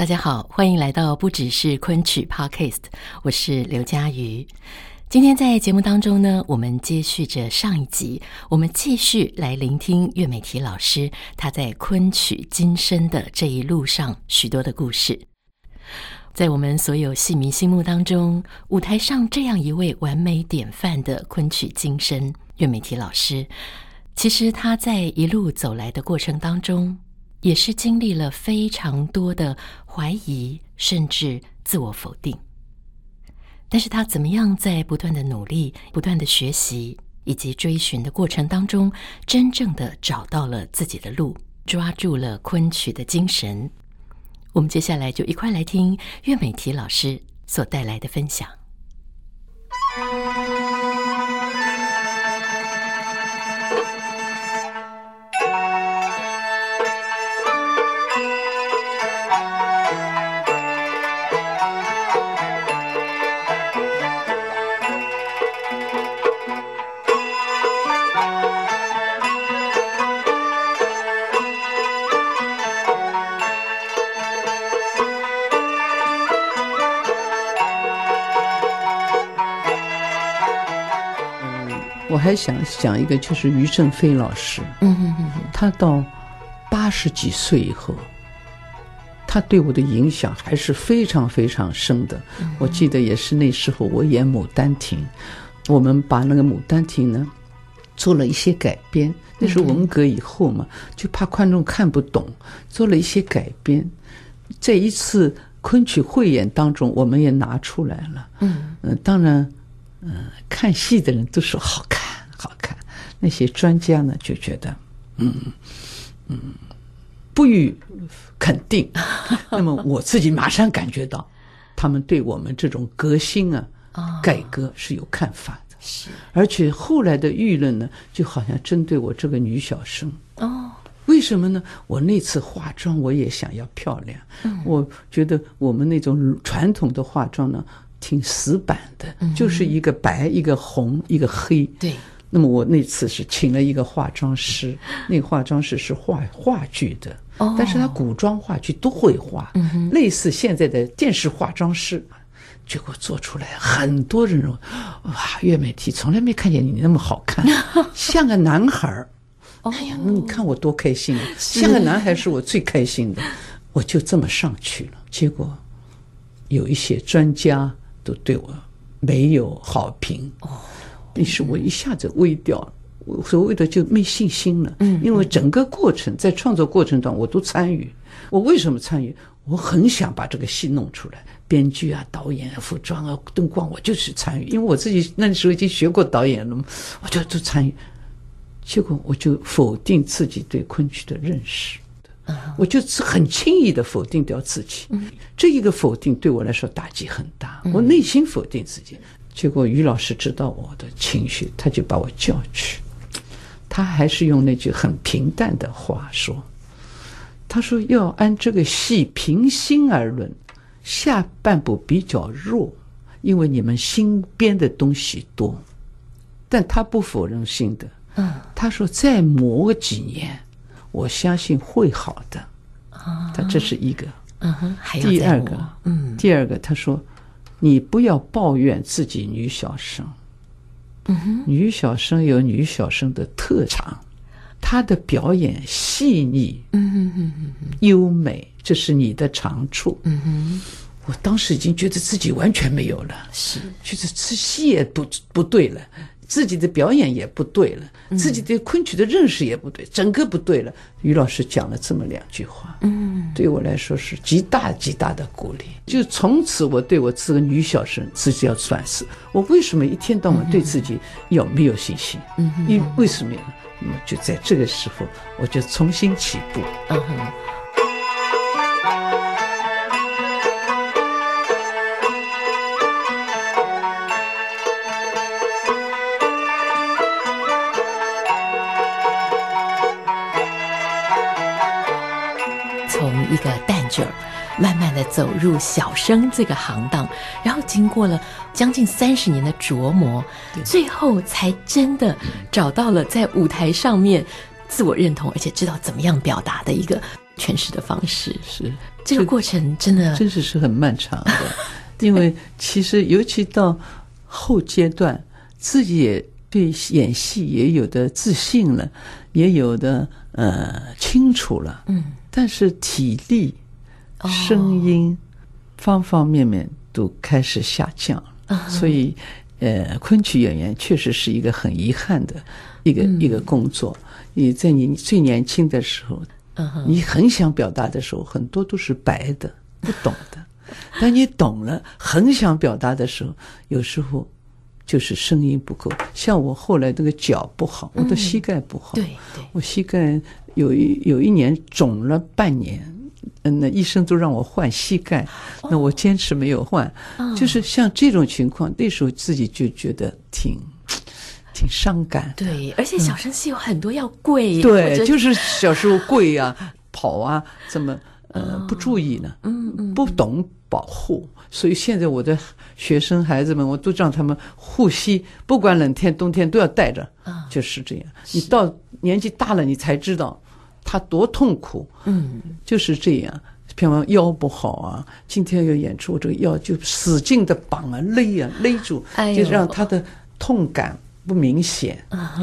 大家好，欢迎来到不只是昆曲 Podcast，我是刘佳瑜。今天在节目当中呢，我们接续着上一集，我们继续来聆听岳美缇老师她在昆曲今生的这一路上许多的故事。在我们所有戏迷心目当中，舞台上这样一位完美典范的昆曲今生岳美缇老师，其实她在一路走来的过程当中，也是经历了非常多的怀疑，甚至自我否定。但是他怎么样在不断的努力、不断的学习以及追寻的过程当中，真正的找到了自己的路，抓住了昆曲的精神。我们接下来就一块来听岳美缇老师所带来的分享。我还想讲一个，就是余正飞老师，嗯嗯嗯，他到八十几岁以后，他对我的影响还是非常非常深的。我记得也是那时候我演《牡丹亭》，我们把那个《牡丹亭》呢做了一些改编。那是文革以后嘛，就怕观众看不懂，做了一些改编。在一次昆曲汇演当中，我们也拿出来了。嗯嗯，当然。嗯，看戏的人都说好看，好看。那些专家呢，就觉得，嗯嗯，不予肯定。那么我自己马上感觉到，他们对我们这种革新啊、改革是有看法的。是，而且后来的舆论呢，就好像针对我这个女小生。哦，为什么呢？我那次化妆，我也想要漂亮。嗯，我觉得我们那种传统的化妆呢。挺死板的，就是一个白，一个红，一个黑。对。那么我那次是请了一个化妆师，那个化妆师是画话剧的，但是他古装话剧都会画，类似现在的电视化妆师。结果做出来，很多人说：“哇，岳美缇从来没看见你那么好看，像个男孩儿。”哎呀，那你看我多开心啊！像个男孩是我最开心的，我就这么上去了。结果有一些专家。都对我没有好评哦，于是我一下子微掉了，我所谓的就没信心了。嗯，因为整个过程在创作过程中我都参与。我为什么参与？我很想把这个戏弄出来，编剧啊、导演啊、服装啊、灯光，我就是参与。因为我自己那时候已经学过导演了嘛，我就都参与。结果我就否定自己对昆曲的认识。我就是很轻易的否定掉自己，这一个否定对我来说打击很大。我内心否定自己，结果于老师知道我的情绪，他就把我叫去，他还是用那句很平淡的话说：“他说要按这个戏平心而论，下半部比较弱，因为你们新编的东西多。”但他不否认新的，嗯，他说再磨个几年。我相信会好的，啊，他这是一个，嗯哼，第二个，嗯，第二个，他说，你不要抱怨自己女小生，嗯哼，女小生有女小生的特长，她的表演细腻，嗯哼哼哼，优美，这是你的长处，嗯哼，我当时已经觉得自己完全没有了，是，觉得吃戏也不不对了。自己的表演也不对了，自己对昆曲的认识也不对，整个不对了。于老师讲了这么两句话，嗯，对我来说是极大极大的鼓励。就从此，我对我这个女小生自己要反思：我为什么一天到晚对自己有没有信心？嗯，因为什么呀？那么就在这个时候，我就重新起步。嗯哼。一个旦角。慢慢的走入小生这个行当，然后经过了将近三十年的琢磨，最后才真的找到了在舞台上面自我认同，而且知道怎么样表达的一个诠释的方式。是这个过程真的真是是很漫长的，因为其实尤其到后阶段，自己也对演戏也有的自信了，也有的呃清楚了，嗯，但是体力。声音方方面面都开始下降，所以，呃，昆曲演员确实是一个很遗憾的一个一个工作。你在你最年轻的时候，你很想表达的时候，很多都是白的，不懂的；当你懂了，很想表达的时候，有时候就是声音不够。像我后来那个脚不好，我的膝盖不好，对，我膝盖有一有一年肿了半年。嗯，那医生都让我换膝盖，那我坚持没有换。哦、就是像这种情况，那时候自己就觉得挺挺伤感。对，而且小生戏有很多要跪。对，就是小时候跪啊、跑啊，怎么呃不注意呢？嗯嗯，不懂保护。所以现在我的学生孩子们，我都让他们护膝，不管冷天冬天都要带着。啊，就是这样。你到年纪大了，你才知道。他多痛苦，嗯，就是这样。譬如腰不好啊，今天要演出，这个腰就使劲的绑啊、勒啊、勒住，就让他的痛感不明显，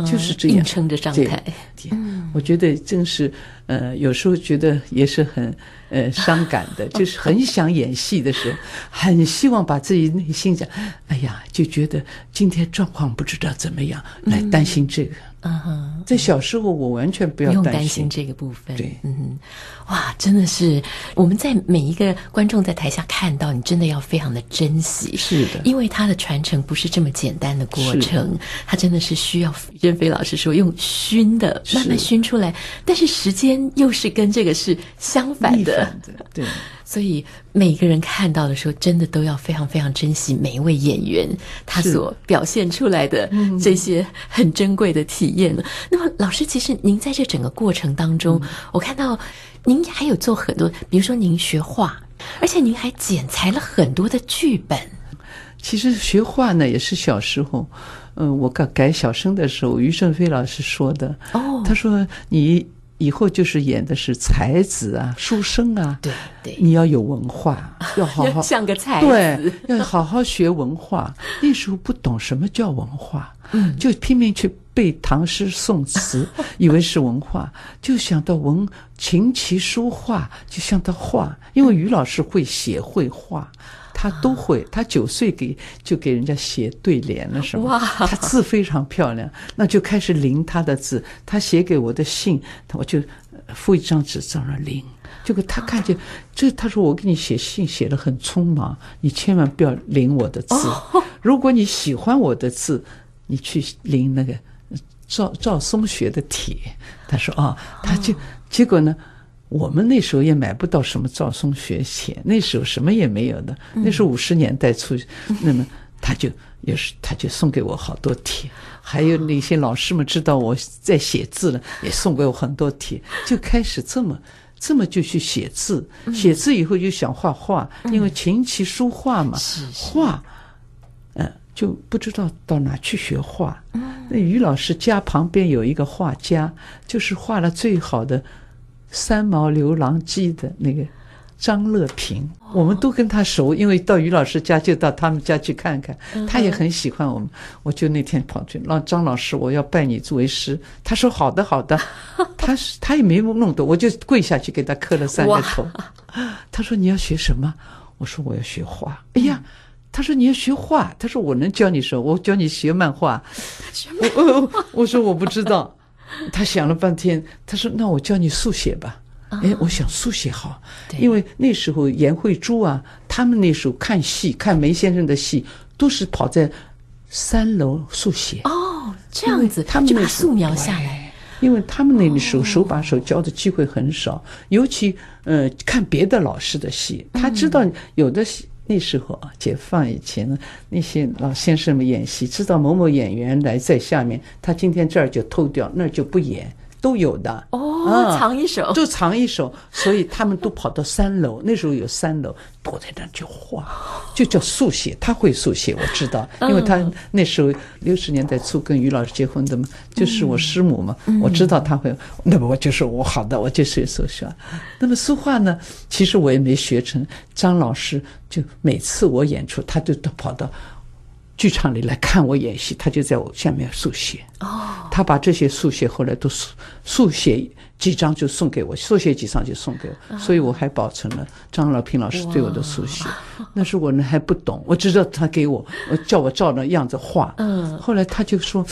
就是这样，硬撑着状态。嗯，我觉得真是，呃，有时候觉得也是很，呃，伤感的，就是很想演戏的时候，很希望把自己内心讲，哎呀，就觉得今天状况不知道怎么样，来担心这个。嗯哼，在小时候我完全不要担心，不用担心。这个部分。对，嗯哼，哇，真的是我们在每一个观众在台下看到你，真的要非常的珍惜。是的，因为它的传承不是这么简单的过程，的。他真的是需要任飞老师说用熏的慢慢熏出来，但是时间又是跟这个是相反的。反的对。所以每个人看到的时候，真的都要非常非常珍惜每一位演员他所表现出来的这些很珍贵的体验。嗯、那么，老师，其实您在这整个过程当中，嗯、我看到您还有做很多，比如说您学画，而且您还剪裁了很多的剧本。其实学画呢，也是小时候，嗯、呃，我改改小生的时候，于正飞老师说的。哦，他说你。以后就是演的是才子啊，书生啊，对对，你要有文化，要好好像个才子，对，要好好学文化。那时候不懂什么叫文化，嗯，就拼命去背唐诗宋词，以为是文化，就想到文琴棋书画，就想到画，因为于老师会写会画。他都会，他九岁给就给人家写对联了，是吗？他字非常漂亮，那就开始临他的字。他写给我的信，我就附一张纸在那临。结果他看见这，他说我给你写信写得很匆忙，你千万不要临我的字。如果你喜欢我的字，你去临那个赵赵松雪的帖。他说啊，他就结果呢？我们那时候也买不到什么赵松学帖，那时候什么也没有的。那时候五十年代初，嗯、那么他就也是，他就送给我好多帖，还有那些老师们知道我在写字了，也送给我很多帖，就开始这么 这么就去写字。写字以后就想画画，因为琴棋书画嘛，画，嗯，就不知道到哪去学画。那于老师家旁边有一个画家，就是画了最好的。三毛流浪记的那个张乐平，我们都跟他熟，因为到于老师家就到他们家去看看，他也很喜欢我们。我就那天跑去让张老师，我要拜你作为师。他说好的好的，他是他也没弄懂，我就跪下去给他磕了三个头。他说你要学什么？我说我要学画。哎呀，他说你要学画，他说我能教你什么，我教你学漫画。我 我我说我不知道。他想了半天，他说：“那我教你速写吧。”哎，我想速写好，因为那时候颜慧珠啊，他们那时候看戏，看梅先生的戏，都是跑在三楼速写。哦，这样子，他们就把素描下来。因为他们那个时候手把手教的机会很少，尤其呃看别的老师的戏，他知道有的戏那时候啊，解放以前呢，那些老先生们演戏，知道某某演员来在下面，他今天这儿就偷掉，那儿就不演。都有的哦，藏一手，就藏一手，所以他们都跑到三楼。那时候有三楼，躲在那就画，就叫速写。他会速写，我知道，因为他那时候六十年代初跟于老师结婚的嘛，就是我师母嘛，我知道他会。那么我就说我好的，我就学速写。那么书画呢，其实我也没学成。张老师就每次我演出，他就都跑到。剧场里来看我演戏，他就在我下面速写。哦，他把这些速写后来都速速写几张就送给我，速写几张就送给我，所以我还保存了张老平老师对我的速写。那时候我呢还不懂，我知道他给我，我叫我照那样子画。嗯，后来他就说：“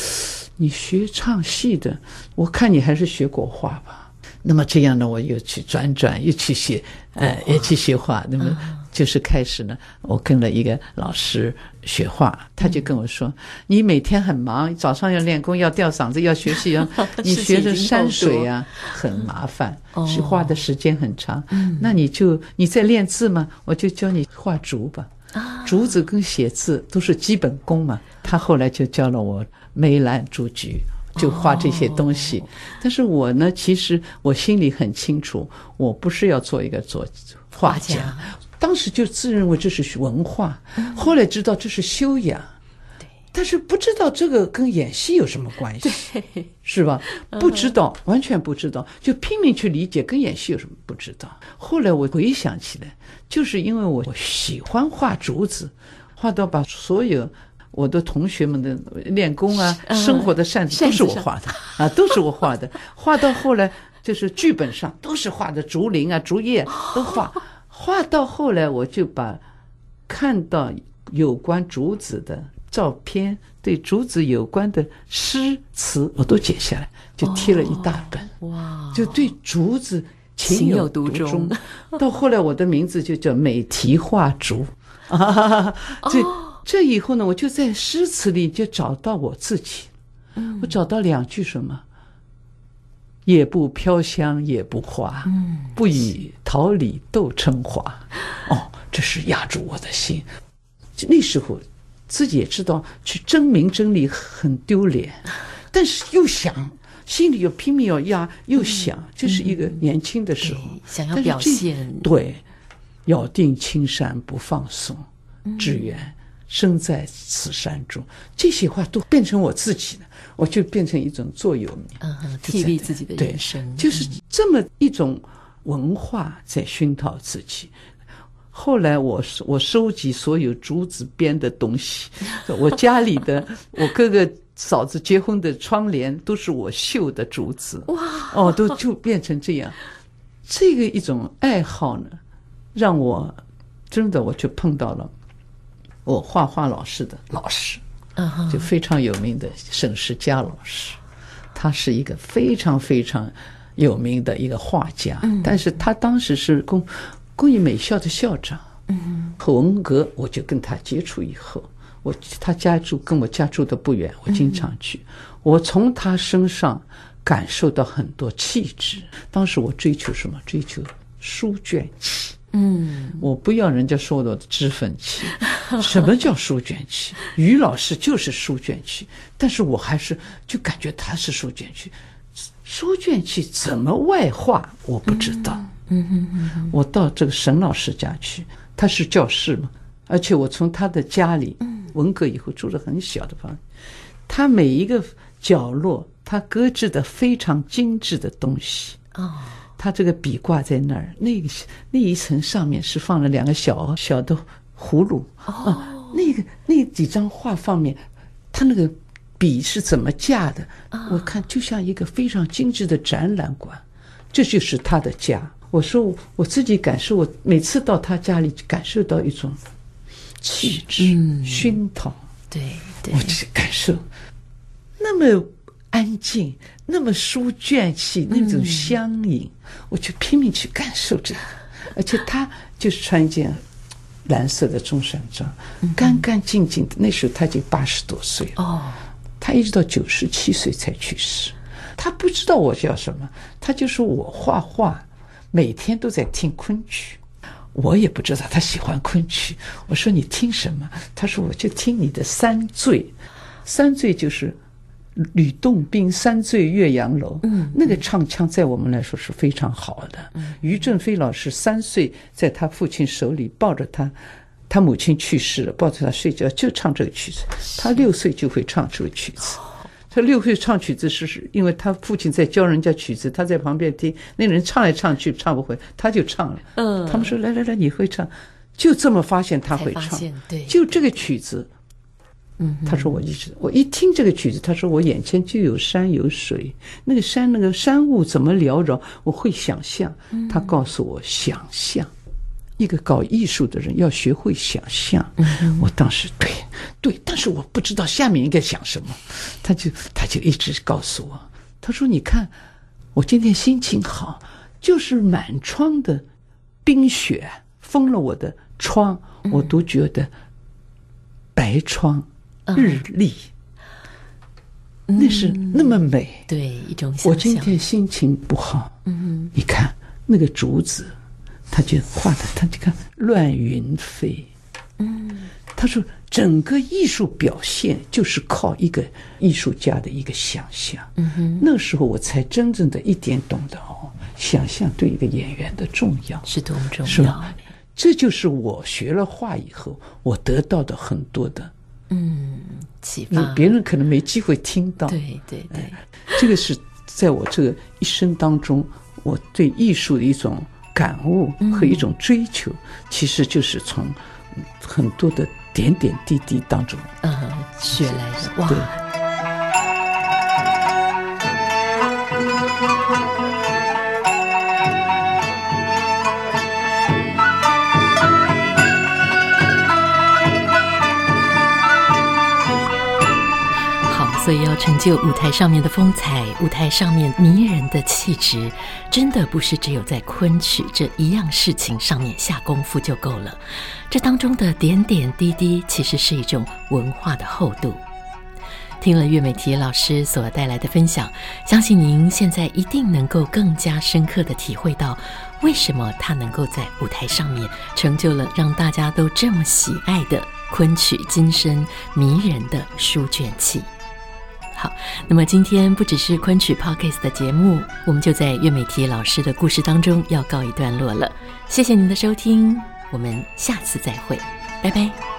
你学唱戏的，我看你还是学国画吧。”那么这样呢，我又去转转，又去学，呃，也去学画。那么。就是开始呢，我跟了一个老师学画，他就跟我说：“你每天很忙，早上要练功，要吊嗓子，要学习，要 你学的山水啊，很麻烦，是画的时间很长。那你就你在练字吗？我就教你画竹吧。竹子跟写字都是基本功嘛。他后来就教了我梅兰竹菊，就画这些东西。但是我呢，其实我心里很清楚，我不是要做一个作画家。”当时就自认为这是文化，后来知道这是修养，但是不知道这个跟演戏有什么关系，是吧？不知道，完全不知道，就拼命去理解跟演戏有什么不知道。后来我回想起来，就是因为我喜欢画竹子，画到把所有我的同学们的练功啊、生活的扇子都是我画的啊，都是我画的。画到后来就是剧本上都是画的竹林啊、竹叶都画。画到后来，我就把看到有关竹子的照片，对竹子有关的诗词，我都剪下来，就贴了一大本。哇！就对竹子情有独钟。到后来，我的名字就叫美题画竹。啊，这这以后呢，我就在诗词里就找到我自己。我找到两句什么？也不飘香也不花，不以桃李斗春华。哦，这是压住我的心。那时候自己也知道去争名争利很丢脸，但是又想心里又拼命要压，又想这是一个年轻的时候，想要表现。对，咬定青山不放松，只缘身在此山中。这些话都变成我自己了。我就变成一种座右铭，嗯，替励自己的人生，就是这么一种文化在熏陶自己。后来我我收集所有竹子编的东西，我家里的我哥哥嫂子结婚的窗帘都是我绣的竹子，哇，哦，都就变成这样。这个一种爱好呢，让我真的我就碰到了我画画老师的老师。就非常有名的沈石佳老师，他是一个非常非常有名的一个画家，但是他当时是工工艺美校的校长。嗯，和文革我就跟他接触以后，我他家住跟我家住的不远，我经常去，我从他身上感受到很多气质。当时我追求什么？追求书卷气。嗯，我不要人家说的脂粉气。什么叫书卷气？于老师就是书卷气，但是我还是就感觉他是书卷气。书卷气怎么外化？我不知道。嗯嗯嗯。我到这个沈老师家去，他是教室嘛，而且我从他的家里，文革以后住了很小的房子，他每一个角落，他搁置的非常精致的东西。哦。他这个笔挂在那儿，那个那一层上面是放了两个小小的葫芦啊，那个那几张画方面，他那个笔是怎么架的？我看就像一个非常精致的展览馆，这就是他的家。我说我自己感受，我每次到他家里感受到一种气质熏陶，对对，我这感受那么。安静，那么书卷气，那种乡音，嗯、我就拼命去感受这个。而且他就是穿一件蓝色的中山装，干干净净的。那时候他已经八十多岁了，哦，他一直到九十七岁才去世。他不知道我叫什么，他就说我画画，每天都在听昆曲。我也不知道他喜欢昆曲。我说你听什么？他说我就听你的三醉，三醉就是吕洞宾三醉岳阳楼。嗯，那个唱腔在我们来说是非常好的。嗯，于正飞老师三岁在他父亲手里抱着他，他母亲去世了，抱着他睡觉就唱这个曲子。他六岁就会唱这个曲子。他六岁唱曲子是是因为他父亲在教人家曲子，他在旁边听，那人唱来唱去唱不会，他就唱了。嗯，他们说来来来，你会唱，就这么发现他会唱。对，就这个曲子，嗯，他说我一直我一听这个曲子，他说我眼前就有山有水，那个山那个山雾怎么缭绕，我会想象。他告诉我想象。一个搞艺术的人要学会想象。我当时对对，但是我不知道下面应该想什么。他就他就一直告诉我，他说：“你看，我今天心情好，就是满窗的冰雪封了我的窗，我都觉得白窗日丽，那是那么美。对，一种想象。我今天心情不好，嗯，你看那个竹子。”他就画的，他就看乱云飞。嗯，他说整个艺术表现就是靠一个艺术家的一个想象。嗯哼，那时候我才真正的一点懂得哦，想象对一个演员的重要是多么重要。这就是我学了画以后，我得到的很多的嗯启发。别人可能没机会听到。对对对，这个是在我这个一生当中，我对艺术的一种。感悟和一种追求，嗯、其实就是从很多的点点滴滴当中，嗯，学来的。哇。所以要成就舞台上面的风采，舞台上面迷人的气质，真的不是只有在昆曲这一样事情上面下功夫就够了。这当中的点点滴滴，其实是一种文化的厚度。听了岳美缇老师所带来的分享，相信您现在一定能够更加深刻地体会到，为什么她能够在舞台上面成就了让大家都这么喜爱的昆曲今生迷人的书卷气。好，那么今天不只是昆曲 Podcast 的节目，我们就在岳美缇老师的故事当中要告一段落了。谢谢您的收听，我们下次再会，拜拜。